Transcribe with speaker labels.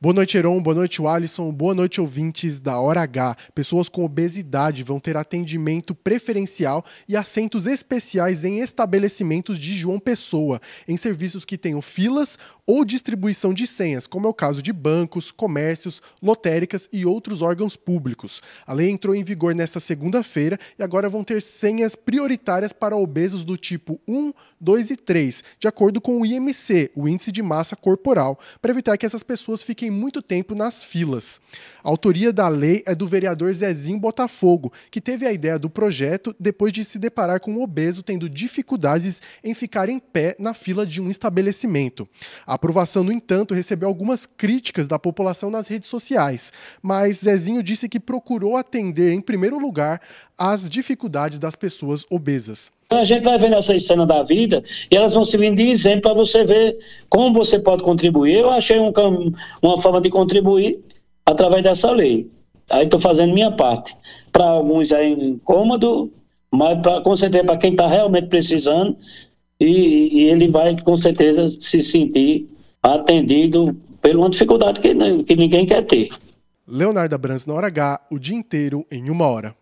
Speaker 1: Boa noite, Heron. Boa noite, Alisson. Boa noite, ouvintes da Hora H. Pessoas com obesidade vão ter atendimento preferencial e assentos especiais em estabelecimentos de João Pessoa, em serviços que tenham filas ou distribuição de senhas, como é o caso de bancos, comércios, lotéricas e outros órgãos públicos. A lei entrou em vigor nesta segunda-feira e agora vão ter senhas prioritárias para obesos do tipo 1, 2 e 3, de acordo com o IMC, o Índice de Massa Corporal, para evitar que essas pessoas fiquem muito tempo nas filas. A autoria da lei é do vereador Zezinho Botafogo, que teve a ideia do projeto depois de se deparar com um obeso tendo dificuldades em ficar em pé na fila de um estabelecimento. A aprovação, no entanto, recebeu algumas críticas da população nas redes sociais, mas Zezinho disse que procurou atender, em primeiro lugar, as dificuldades das pessoas obesas.
Speaker 2: A gente vai vendo essas cenas da vida e elas vão servindo de exemplo para você ver como você pode contribuir. Eu achei um, uma forma de contribuir através dessa lei. Aí estou fazendo minha parte. Para alguns é incômodo, mas pra, com certeza para quem está realmente precisando, e, e, ele vai com certeza se sentir atendido por uma dificuldade que, que ninguém quer ter.
Speaker 1: Leonardo Abrantes na hora H, o dia inteiro em uma hora.